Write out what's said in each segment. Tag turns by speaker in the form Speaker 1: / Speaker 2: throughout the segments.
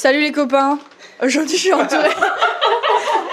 Speaker 1: Salut les copains. Aujourd'hui, je suis entourée.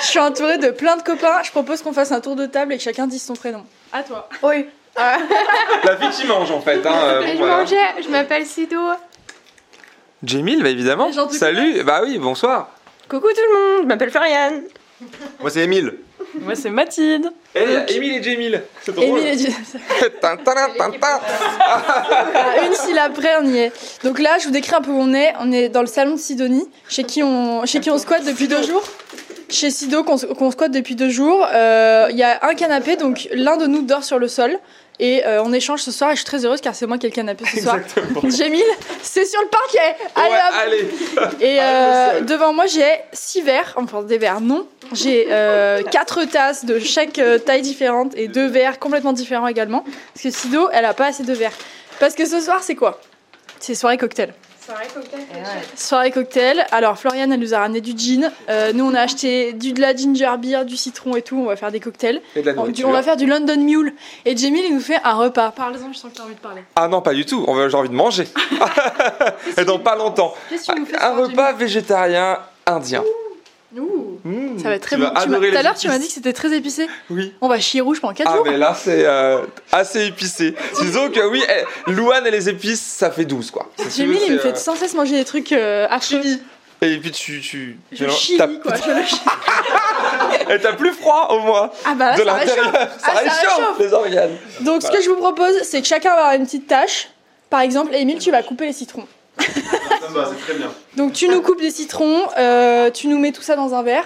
Speaker 1: je suis entourée de plein de copains. Je propose qu'on fasse un tour de table et que chacun dise son prénom. À toi.
Speaker 2: Oui.
Speaker 3: La fille qui mange en fait. Hein, euh, bon,
Speaker 2: je
Speaker 3: voilà.
Speaker 2: mangeais, je m'appelle Sido.
Speaker 3: Jamil, bah évidemment. Salut, bah oui, bonsoir.
Speaker 2: Coucou tout le monde, je m'appelle Floriane.
Speaker 3: Moi c'est Emile.
Speaker 4: Moi, c'est Mathilde.
Speaker 3: A Emile et Jamil. C'est drôle.
Speaker 1: Émile et. À une syllabe près, on y est. Donc là, je vous décris un peu où on est. On est dans le salon de Sidonie, chez qui on, chez qui on squatte depuis deux jours. Chez Sido, qu'on qu'on squatte depuis deux jours. Euh, Il y a un canapé, donc l'un de nous dort sur le sol. Et euh, on échange ce soir, et je suis très heureuse car c'est moi qui ai le canapé ce soir. Jamil, c'est sur le parquet Allez
Speaker 3: Ouais,
Speaker 1: hop
Speaker 3: allez.
Speaker 1: Et euh, devant moi, j'ai six verres, enfin des verres non. J'ai euh, quatre tasses de chaque euh, taille différente et deux verres complètement différents également. Parce que Sido, elle a pas assez de verres. Parce que ce soir, c'est quoi? C'est soirée cocktail. Soirée cocktail. Alors, Floriane, elle nous a ramené du gin. Euh, nous, on a acheté du, de la ginger beer, du citron et tout. On va faire des cocktails.
Speaker 3: Et de la
Speaker 1: On, du-
Speaker 3: nourriture.
Speaker 1: on va faire du London Mule. Et Jamil, il nous fait un repas. Parle-en, je sens que tu as envie de parler.
Speaker 3: Ah non, pas du tout. J'ai envie de manger. Et dans pas longtemps.
Speaker 1: Qu'est-ce que tu nous fais ce
Speaker 3: Un
Speaker 1: soir,
Speaker 3: repas végétarien indien.
Speaker 1: Ouh, Ça va être très
Speaker 3: tu
Speaker 1: bon. Tout à
Speaker 3: les
Speaker 1: l'heure, tu m'as dit que c'était très épicé.
Speaker 3: Oui.
Speaker 1: On va chier rouge pendant 4
Speaker 3: Ah
Speaker 1: jours.
Speaker 3: mais là c'est euh, assez épicé. Disons que oui, eh, Louane et les épices, ça fait 12 quoi. Veux,
Speaker 1: il me fait sans cesse manger des trucs euh, affreux.
Speaker 3: euh, Et puis tu... tu
Speaker 1: Je
Speaker 3: tu-
Speaker 1: chie, quoi. Je chie.
Speaker 3: Et t'as plus froid au moins.
Speaker 1: Ah bah là,
Speaker 3: de
Speaker 1: ça réchauffe.
Speaker 3: l'intérieur. Ça
Speaker 1: Ah, ça
Speaker 3: réchauffe
Speaker 1: réchauffe.
Speaker 3: les organes.
Speaker 1: Donc, ce que je vous propose, c'est que chacun va avoir une petite tâche. Par exemple, Émile, tu vas couper les citrons.
Speaker 3: Ça me va, c'est très bien.
Speaker 1: Donc, tu nous coupes des citrons, euh, tu nous mets tout ça dans un verre.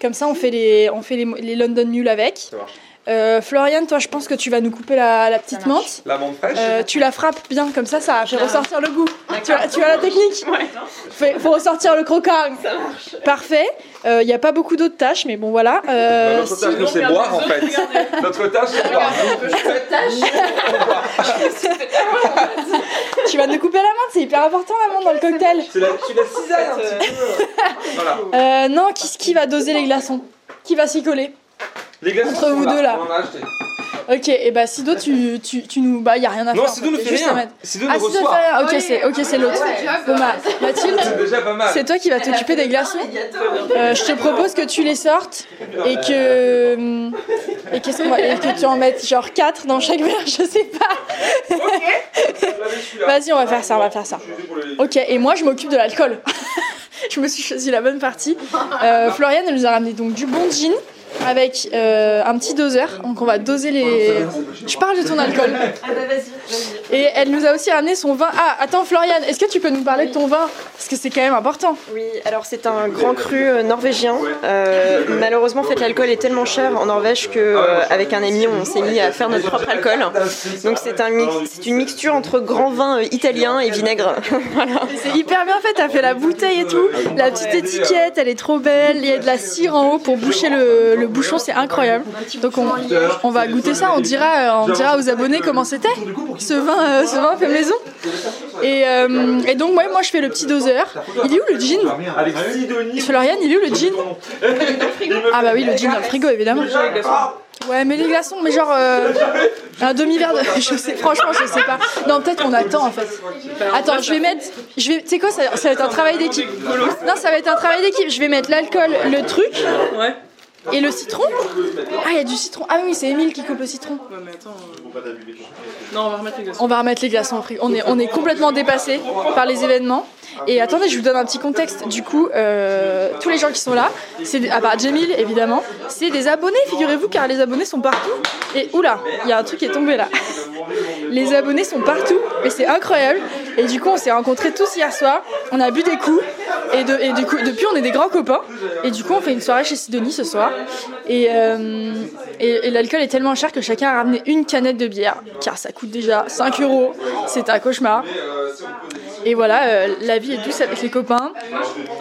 Speaker 1: Comme ça, on fait les, on fait les, London Mule avec. Euh, Floriane, toi, je pense que tu vas nous couper la, la petite menthe.
Speaker 3: La menthe fraîche
Speaker 1: Euh, tu la frappes bien comme ça, ça fait ressortir le goût. Tu as, tu as la technique Fait- faut ressortir le croquant. Parfait. Il n'y a pas beaucoup d'autres tâches, mais bon voilà. Euh,
Speaker 3: Bah, Notre
Speaker 1: si-
Speaker 3: tâche, nous, c'est boire en fait. Notre tâche, c'est boire.
Speaker 1: tu vas nous couper la menthe, c'est hyper important la menthe dans le cocktail.
Speaker 3: Tu la, tu la cisailles un petit peu. Voilà.
Speaker 1: Euh, non, qui, qui va doser les glaçons? Qui va s'y coller?
Speaker 3: Les glaçons
Speaker 1: Entre
Speaker 3: sont
Speaker 1: vous deux, là.
Speaker 3: On en a acheté.
Speaker 1: Ok, et bah Sido, tu, tu, tu nous. Bah, y a rien à
Speaker 3: Non,
Speaker 1: faire.
Speaker 3: Sido
Speaker 1: en
Speaker 3: ne
Speaker 1: fait,
Speaker 3: rien. Sido
Speaker 1: Ah,
Speaker 3: ne
Speaker 1: Sido ne fait
Speaker 3: reçoit.
Speaker 1: rien. Ok, c'est ok, c'est l'autre. Bon, bah, Mathilde,
Speaker 3: C'est déjà pas mal.
Speaker 1: c'est toi qui vas t'occuper des glaçons. Euh, je te propose que tu les sortes et que. hum, Et, qu'est-ce qu'on va- et que tu en mettes genre 4 dans chaque verre, je sais pas. Vas-y, on va faire ça, on va faire ça. Ok, et moi je m'occupe de l'alcool. je me suis choisi la bonne partie. Euh, Floriane, elle nous a ramené donc du bon gin avec euh, un petit doseur. Donc on va doser les. Je parle de ton alcool. Et elle nous a aussi ramené son vin. Ah, attends, Floriane, est-ce que tu peux nous parler de ton vin? Parce que c'est quand même important.
Speaker 2: Oui, alors c'est un grand cru euh, norvégien. Euh, malheureusement, en fait, l'alcool est tellement cher en Norvège que euh, avec un ami, on s'est mis à faire notre propre alcool. Donc c'est un mix, une mixture entre grand vin italien et vinaigre. voilà.
Speaker 1: C'est hyper bien fait, t'as fait la bouteille et tout. La petite étiquette, elle est trop belle. Il y a de la cire en haut pour boucher le, le bouchon, c'est incroyable. Donc on, on va goûter ça, on dira, on dira aux abonnés comment c'était. Ce vin, euh, vin fait maison. Et, euh, et donc ouais, moi je fais le petit doseur. Il est où le
Speaker 3: Sidonie.
Speaker 1: Floriane, il est où le gin Ah bah oui, le gin dans le frigo évidemment. Ouais, mais les glaçons, mais genre euh, un demi-verre de. Je sais, franchement, je sais pas. Non, peut-être qu'on attend en fait. Attends, je vais mettre. Je vais. Tu sais quoi, ça, ça va être un travail d'équipe. Non, ça va être un travail d'équipe. Je vais mettre l'alcool, le truc.
Speaker 4: Ouais.
Speaker 1: Et le citron Ah, il y a du citron. Ah oui, c'est Émile qui coupe le citron.
Speaker 4: Ouais, mais attends. euh, Non, on va remettre les glaçons.
Speaker 1: On va remettre les glaçons frigo. On est, on est complètement dépassé par les événements. Et attendez, je vous donne un petit contexte. Du coup, euh, tous les gens qui sont là, c'est des- à part Jamil évidemment, c'est des abonnés, figurez-vous, car les abonnés sont partout. Et oula, il y a un truc qui est tombé là. Les abonnés sont partout et c'est incroyable. Et du coup, on s'est rencontrés tous hier soir. On a bu des coups et, de, du coup, depuis, on est des grands copains. Et du coup, on fait une soirée chez Sidonie ce soir. Et, euh, l'alcool est tellement cher que chacun a ramené une canette de bière, car ça coûte déjà 5 euros. C'est un cauchemar. Et voilà, euh, la vie est douce avec les copains.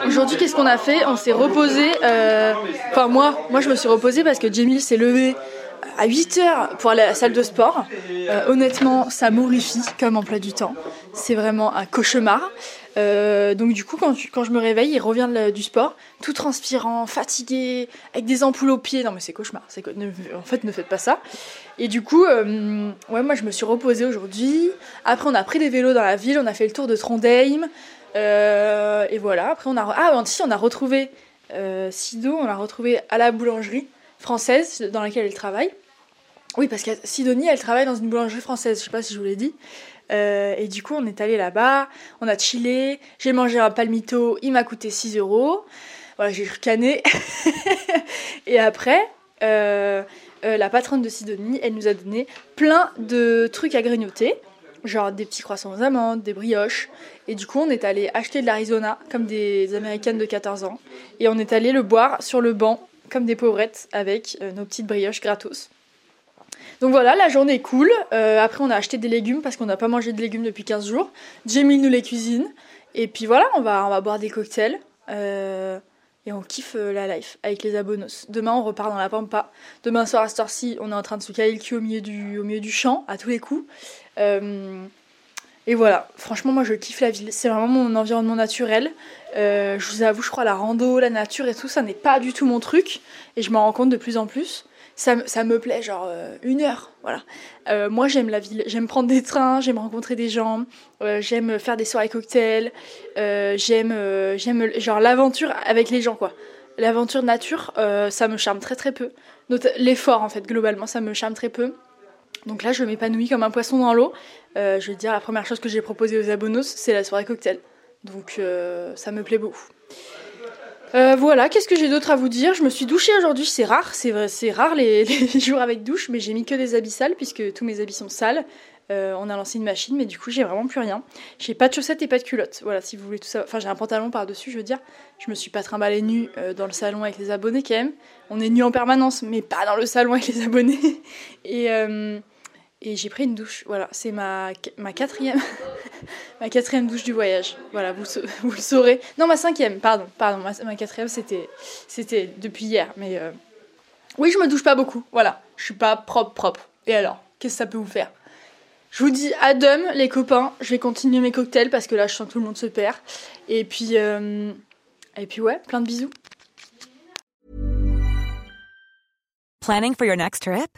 Speaker 1: Aujourd'hui, qu'est-ce qu'on a fait? On s'est reposé. euh, Enfin, moi, moi, je me suis reposée parce que Jamil s'est levé à 8 heures pour aller à la salle de sport. Euh, honnêtement, ça m'horrifie comme emploi du temps. C'est vraiment un cauchemar. Euh, donc du coup, quand, quand je me réveille, il revient de la- du sport, tout transpirant, fatigué, avec des ampoules aux pieds. Non mais c'est cauchemar. C'est en fait, ne faites pas ça. Et du coup, euh, ouais, moi je me suis reposée aujourd'hui. Après, on a pris des vélos dans la ville, on a fait le tour de Trondheim. Et voilà, après on a... Ah, si, on a retrouvé Sido, on l'a retrouvé à la boulangerie française dans laquelle elle travaille. Oui, parce que Sidonie, elle travaille dans une boulangerie française, je sais pas si je vous l'ai dit. Euh, et du coup, on est allé là-bas, on a chillé, j'ai mangé un palmito, il m'a coûté 6 euros. Voilà, j'ai ricané. et après, euh, euh, la patronne de Sidonie, elle nous a donné plein de trucs à grignoter, genre des petits croissants aux amandes, des brioches. Et du coup, on est allé acheter de l'Arizona, comme des américaines de 14 ans. Et on est allé le boire sur le banc, comme des pauvrettes, avec nos petites brioches gratos. Donc voilà, la journée est cool. Euh, après, on a acheté des légumes parce qu'on n'a pas mangé de légumes depuis 15 jours. Jamie nous les cuisine. Et puis voilà, on va, boire des cocktails. Euh, et on kiffe euh, la life avec les abonos. Demain, on repart dans la pampa. Demain soir à cette on est en train de se caler le cul au milieu du, au milieu du champ, à tous les coups. et voilà, franchement, moi je kiffe la ville. C'est vraiment mon environnement naturel. je vous avoue, je crois la rando, la nature et tout, ça n'est pas du tout mon truc. Et je m'en rends compte de plus en plus ça, ça me plaît, genre euh, une heure, voilà. Euh, moi, j'aime la ville, j'aime prendre des trains, j'aime rencontrer des gens, euh, j'aime faire des soirées cocktails, j'aime, j'aime genre l'aventure avec les gens, quoi. L'aventure nature, ça me charme très très peu. L'effort, en fait, globalement, ça me charme très peu. Donc là, je m'épanouis comme un poisson dans l'eau. je veux dire, la première chose que j'ai proposée aux abonnos, c'est la soirée cocktail. Donc ça me plaît beaucoup. Euh, voilà, qu'est-ce que j'ai d'autre à vous dire? Je me suis douchée aujourd'hui, c'est rare, c'est vrai, c'est rare les, jours avec douche, mais j'ai mis que des habits sales puisque tous mes habits sont sales. Euh, on a lancé une machine, mais du coup j'ai vraiment plus rien. J'ai pas de chaussettes et pas de culottes. Voilà, si vous voulez tout ça. Enfin, j'ai un pantalon par-dessus, je veux dire. Je me suis pas trimballée nue euh, dans le salon avec les abonnés quand même. On est nu en permanence, mais pas dans le salon avec les abonnés. Et et j'ai pris une douche. Voilà, c'est ma, quatrième ma quatrième douche du voyage. Voilà, vous, vous le saurez. Non, ma cinquième, pardon, pardon. Ma, quatrième, c'était depuis hier. Mais euh, oui, je me douche pas beaucoup. Voilà, je suis pas propre propre. Et alors, qu'est-ce que ça peut vous faire? Je vous dis à les copains. Je vais continuer mes cocktails parce que là, je sens que tout le monde se perd. Et puis euh, et puis ouais, plein de bisous.
Speaker 5: Planning for your next trip?